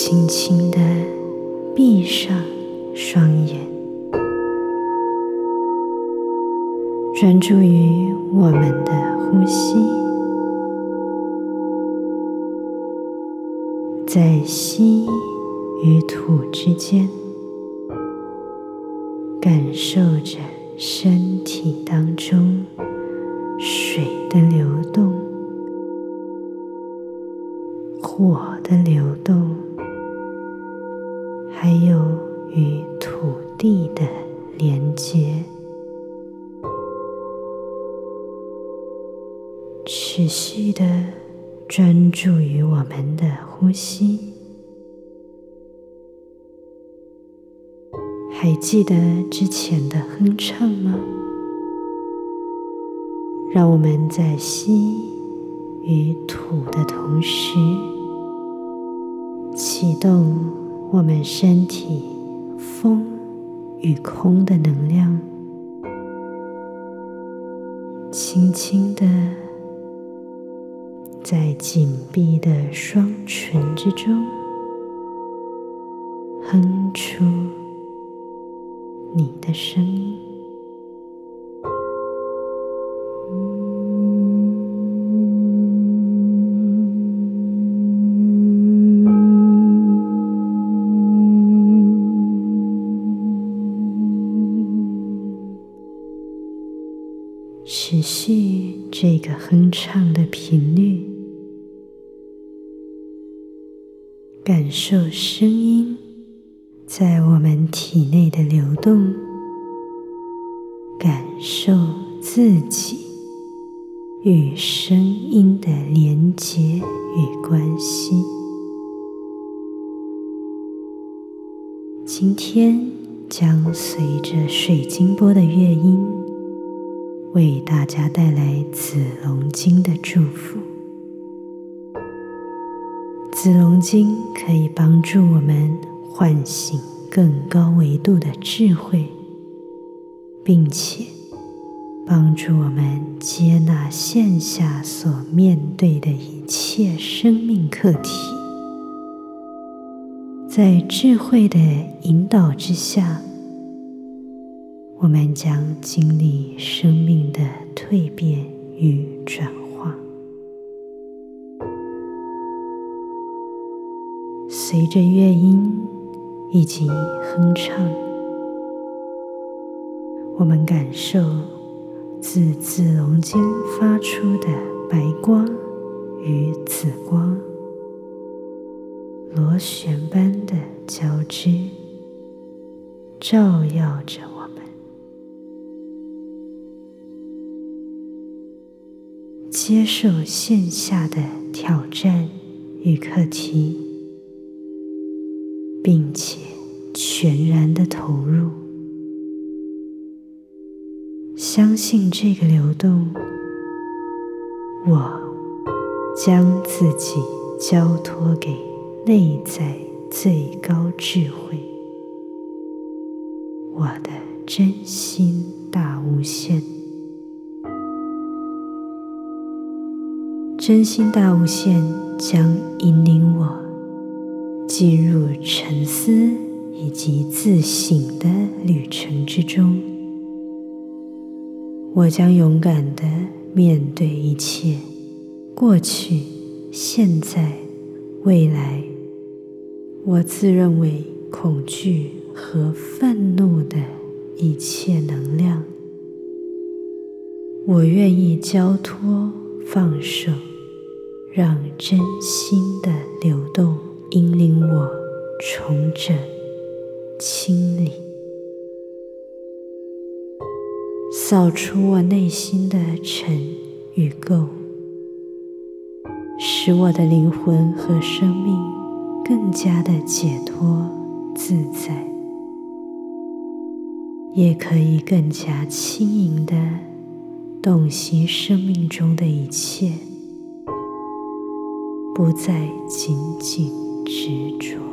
轻轻的闭上双眼，专注于我们的呼吸，在吸与吐之间，感受着身体当中水的流动、火的流动。还有与土地的连接，持续的专注于我们的呼吸。还记得之前的哼唱吗？让我们在吸与吐的同时，启动。我们身体风与空的能量，轻轻的在紧闭的双唇之中哼出你的声音。续这个哼唱的频率，感受声音在我们体内的流动，感受自己与声音的连结与关系。今天将随着水晶波的乐音。为大家带来紫龙经的祝福。紫龙经可以帮助我们唤醒更高维度的智慧，并且帮助我们接纳线下所面对的一切生命课题。在智慧的引导之下。我们将经历生命的蜕变与转化。随着乐音以及哼唱，我们感受自紫龙经发出的白光接受线下的挑战与课题，并且全然的投入，相信这个流动。我将自己交托给内在最高智慧，我的真心大无限。真心大无限将引领我进入沉思以及自省的旅程之中。我将勇敢的面对一切过去、现在、未来。我自认为恐惧和愤怒的一切能量，我愿意交托、放手。让真心的流动引领我重整、清理，扫除我内心的尘与垢，使我的灵魂和生命更加的解脱自在，也可以更加轻盈的洞悉生命中的一切。不再仅仅执着。